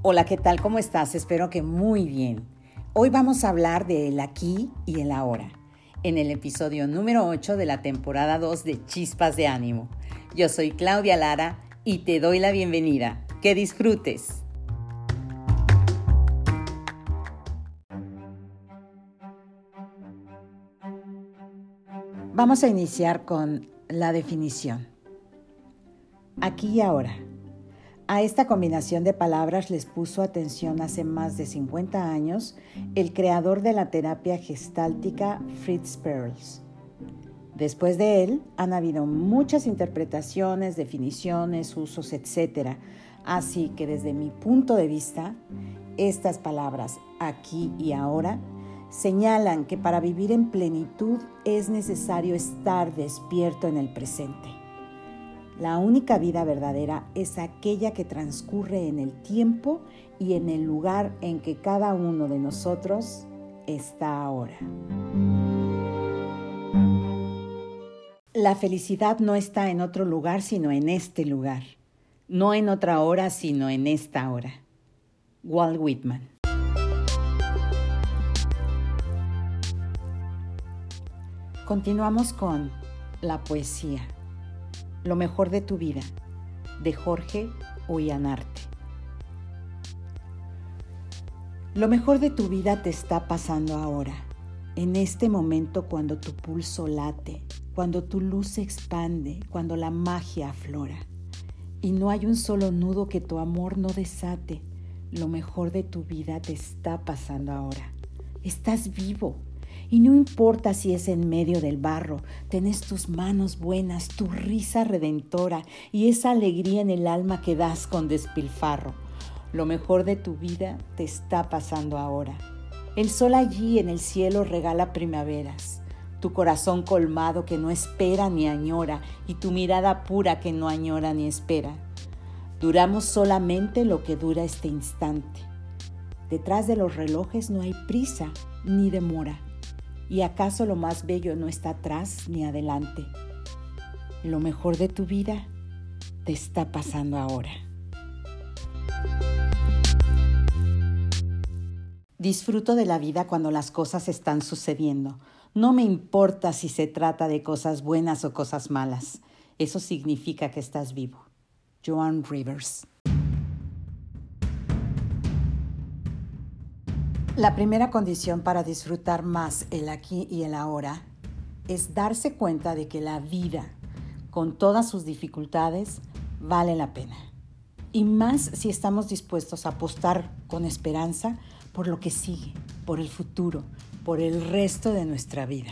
Hola, ¿qué tal? ¿Cómo estás? Espero que muy bien. Hoy vamos a hablar del aquí y el ahora, en el episodio número 8 de la temporada 2 de Chispas de Ánimo. Yo soy Claudia Lara y te doy la bienvenida. Que disfrutes. Vamos a iniciar con la definición. Aquí y ahora. A esta combinación de palabras les puso atención hace más de 50 años el creador de la terapia gestáltica Fritz Perls. Después de él han habido muchas interpretaciones, definiciones, usos, etc. Así que desde mi punto de vista, estas palabras aquí y ahora señalan que para vivir en plenitud es necesario estar despierto en el presente. La única vida verdadera es aquella que transcurre en el tiempo y en el lugar en que cada uno de nosotros está ahora. La felicidad no está en otro lugar sino en este lugar, no en otra hora sino en esta hora. Walt Whitman. Continuamos con la poesía. Lo mejor de tu vida, de Jorge Ullanarte. Lo mejor de tu vida te está pasando ahora, en este momento cuando tu pulso late, cuando tu luz se expande, cuando la magia aflora. Y no hay un solo nudo que tu amor no desate. Lo mejor de tu vida te está pasando ahora. Estás vivo, y no importa si es en medio del barro, tenés tus manos buenas, tu risa redentora y esa alegría en el alma que das con despilfarro. Lo mejor de tu vida te está pasando ahora. El sol allí en el cielo regala primaveras, tu corazón colmado que no espera ni añora y tu mirada pura que no añora ni espera. Duramos solamente lo que dura este instante. Detrás de los relojes no hay prisa ni demora. ¿Y acaso lo más bello no está atrás ni adelante? Lo mejor de tu vida te está pasando ahora. Disfruto de la vida cuando las cosas están sucediendo. No me importa si se trata de cosas buenas o cosas malas. Eso significa que estás vivo. Joan Rivers. La primera condición para disfrutar más el aquí y el ahora es darse cuenta de que la vida, con todas sus dificultades, vale la pena. Y más si estamos dispuestos a apostar con esperanza por lo que sigue, por el futuro, por el resto de nuestra vida.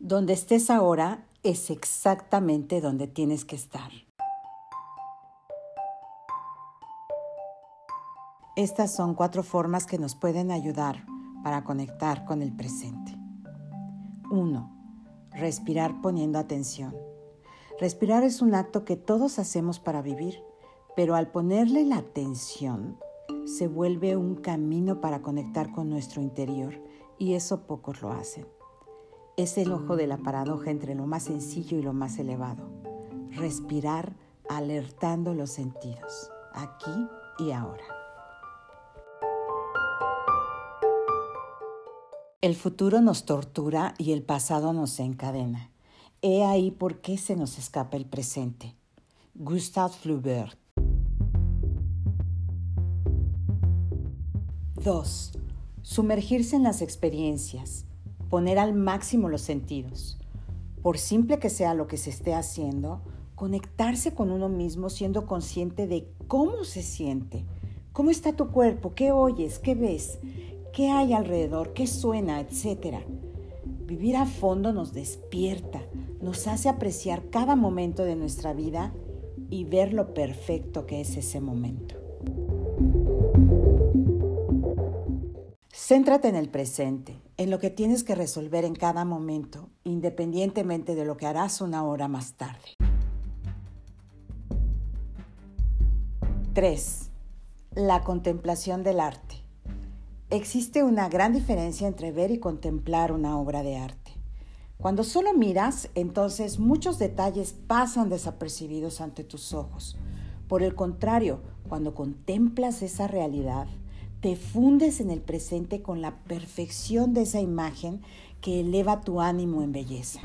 Donde estés ahora es exactamente donde tienes que estar. Estas son cuatro formas que nos pueden ayudar para conectar con el presente. 1. Respirar poniendo atención. Respirar es un acto que todos hacemos para vivir, pero al ponerle la atención se vuelve un camino para conectar con nuestro interior y eso pocos lo hacen. Es el ojo de la paradoja entre lo más sencillo y lo más elevado. Respirar alertando los sentidos, aquí y ahora. El futuro nos tortura y el pasado nos encadena. He ahí por qué se nos escapa el presente. Gustave Flaubert. 2. Sumergirse en las experiencias. Poner al máximo los sentidos. Por simple que sea lo que se esté haciendo, conectarse con uno mismo siendo consciente de cómo se siente. ¿Cómo está tu cuerpo? ¿Qué oyes? ¿Qué ves? Qué hay alrededor, qué suena, etcétera. Vivir a fondo nos despierta, nos hace apreciar cada momento de nuestra vida y ver lo perfecto que es ese momento. Céntrate en el presente, en lo que tienes que resolver en cada momento, independientemente de lo que harás una hora más tarde. 3. La contemplación del arte. Existe una gran diferencia entre ver y contemplar una obra de arte. Cuando solo miras, entonces muchos detalles pasan desapercibidos ante tus ojos. Por el contrario, cuando contemplas esa realidad, te fundes en el presente con la perfección de esa imagen que eleva tu ánimo en belleza.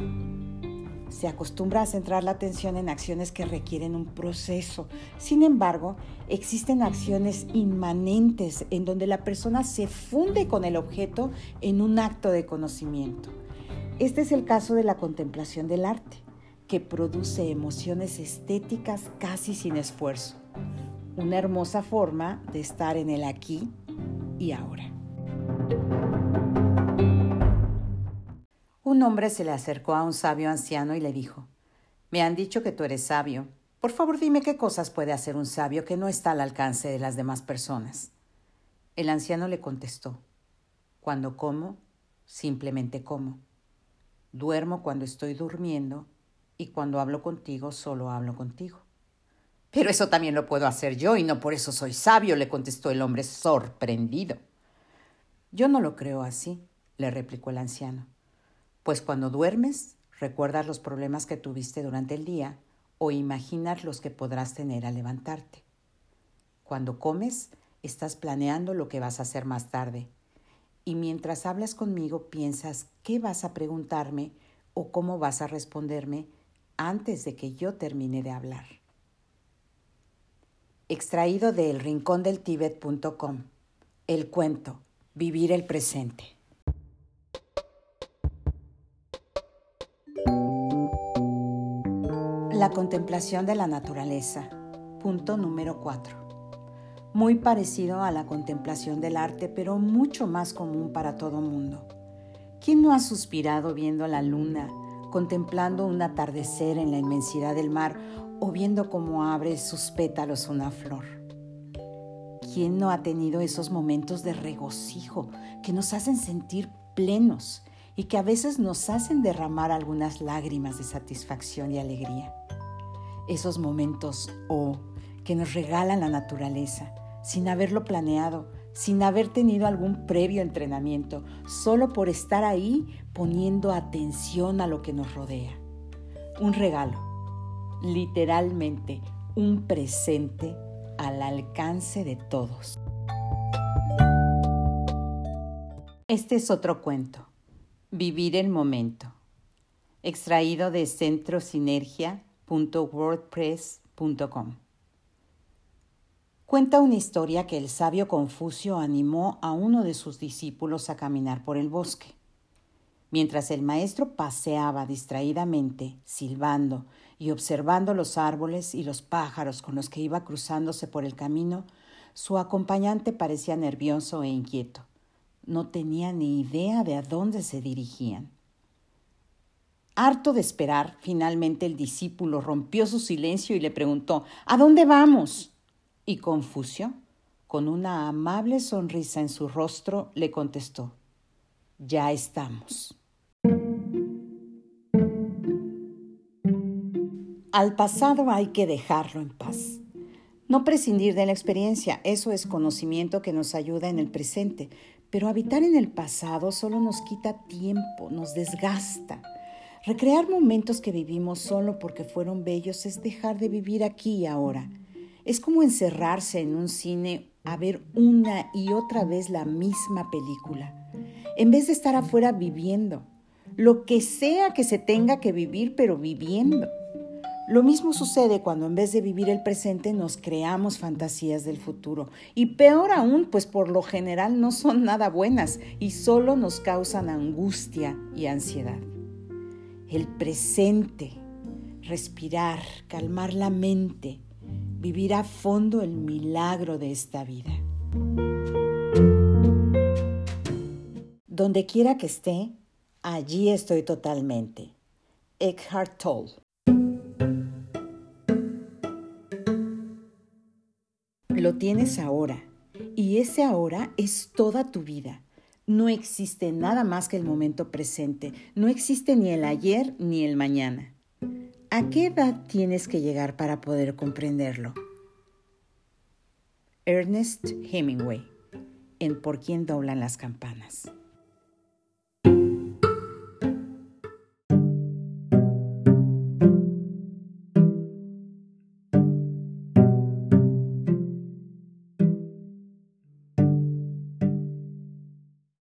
Se acostumbra a centrar la atención en acciones que requieren un proceso. Sin embargo, existen acciones inmanentes en donde la persona se funde con el objeto en un acto de conocimiento. Este es el caso de la contemplación del arte, que produce emociones estéticas casi sin esfuerzo. Una hermosa forma de estar en el aquí y ahora. Un hombre se le acercó a un sabio anciano y le dijo, Me han dicho que tú eres sabio. Por favor dime qué cosas puede hacer un sabio que no está al alcance de las demás personas. El anciano le contestó, Cuando como, simplemente como. Duermo cuando estoy durmiendo y cuando hablo contigo, solo hablo contigo. Pero eso también lo puedo hacer yo y no por eso soy sabio, le contestó el hombre sorprendido. Yo no lo creo así, le replicó el anciano, pues cuando duermes recuerdas los problemas que tuviste durante el día o imaginas los que podrás tener al levantarte. Cuando comes, estás planeando lo que vas a hacer más tarde y mientras hablas conmigo piensas qué vas a preguntarme o cómo vas a responderme antes de que yo termine de hablar extraído de elrincondeltibet.com. El cuento, vivir el presente. La contemplación de la naturaleza. Punto número 4. Muy parecido a la contemplación del arte, pero mucho más común para todo mundo. ¿Quién no ha suspirado viendo la luna, contemplando un atardecer en la inmensidad del mar o viendo cómo abre sus pétalos una flor. ¿Quién no ha tenido esos momentos de regocijo que nos hacen sentir plenos y que a veces nos hacen derramar algunas lágrimas de satisfacción y alegría? Esos momentos, oh, que nos regalan la naturaleza, sin haberlo planeado, sin haber tenido algún previo entrenamiento, solo por estar ahí poniendo atención a lo que nos rodea. Un regalo literalmente un presente al alcance de todos. Este es otro cuento, Vivir el Momento, extraído de centrosinergia.wordpress.com. Cuenta una historia que el sabio Confucio animó a uno de sus discípulos a caminar por el bosque. Mientras el maestro paseaba distraídamente, silbando y observando los árboles y los pájaros con los que iba cruzándose por el camino, su acompañante parecía nervioso e inquieto. No tenía ni idea de a dónde se dirigían. Harto de esperar, finalmente el discípulo rompió su silencio y le preguntó ¿A dónde vamos? Y Confucio, con una amable sonrisa en su rostro, le contestó Ya estamos. Al pasado hay que dejarlo en paz. No prescindir de la experiencia, eso es conocimiento que nos ayuda en el presente, pero habitar en el pasado solo nos quita tiempo, nos desgasta. Recrear momentos que vivimos solo porque fueron bellos es dejar de vivir aquí y ahora. Es como encerrarse en un cine a ver una y otra vez la misma película, en vez de estar afuera viviendo, lo que sea que se tenga que vivir, pero viviendo. Lo mismo sucede cuando en vez de vivir el presente nos creamos fantasías del futuro. Y peor aún, pues por lo general no son nada buenas y solo nos causan angustia y ansiedad. El presente, respirar, calmar la mente, vivir a fondo el milagro de esta vida. Donde quiera que esté, allí estoy totalmente. Eckhart Tolle Lo tienes ahora y ese ahora es toda tu vida. No existe nada más que el momento presente. No existe ni el ayer ni el mañana. ¿A qué edad tienes que llegar para poder comprenderlo? Ernest Hemingway, en Por quién doblan las campanas.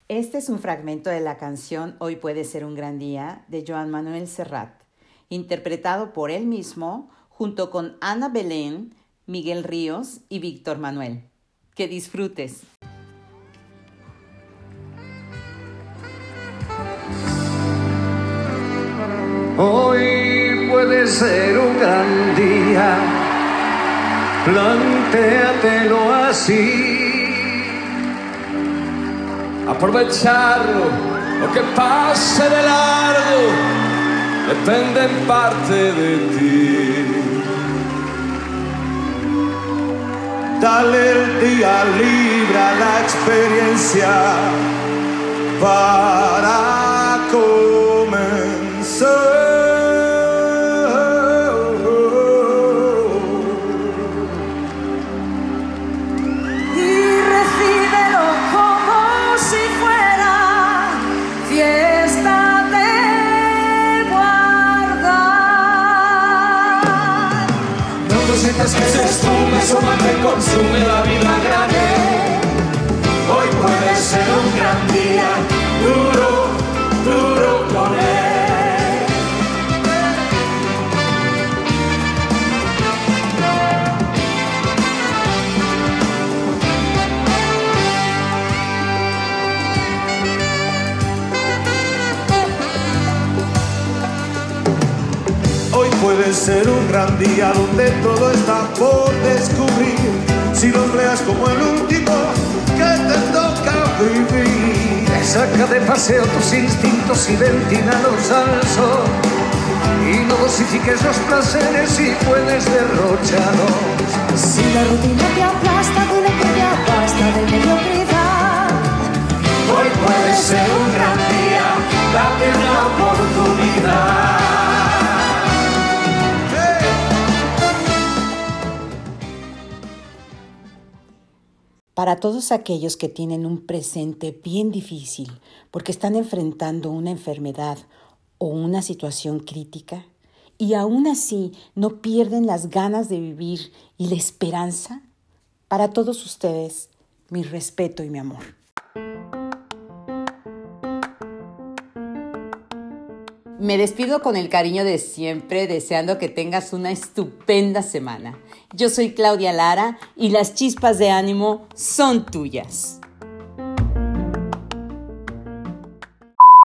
Este es un fragmento de la canción Hoy puede ser un gran día de Joan Manuel Serrat, interpretado por él mismo junto con Ana Belén, Miguel Ríos y Víctor Manuel. Que disfrutes. Hoy puede ser un gran día, plantéatelo así. Aprovecharlo, lo que pase de largo, depende en parte de ti. Dale el día libre a la experiencia. Para Hoy puede ser un gran día donde todo está por descubrir. Si lo empleas como el último que te toca vivir. Saca de paseo tus instintos y ventilados al sol. Y no dosifiques los placeres y puedes derrocharlos. Si la rutina te aplasta, dile que ya basta de mediocridad. Para todos aquellos que tienen un presente bien difícil porque están enfrentando una enfermedad o una situación crítica y aún así no pierden las ganas de vivir y la esperanza, para todos ustedes mi respeto y mi amor. Me despido con el cariño de siempre, deseando que tengas una estupenda semana. Yo soy Claudia Lara y las chispas de ánimo son tuyas.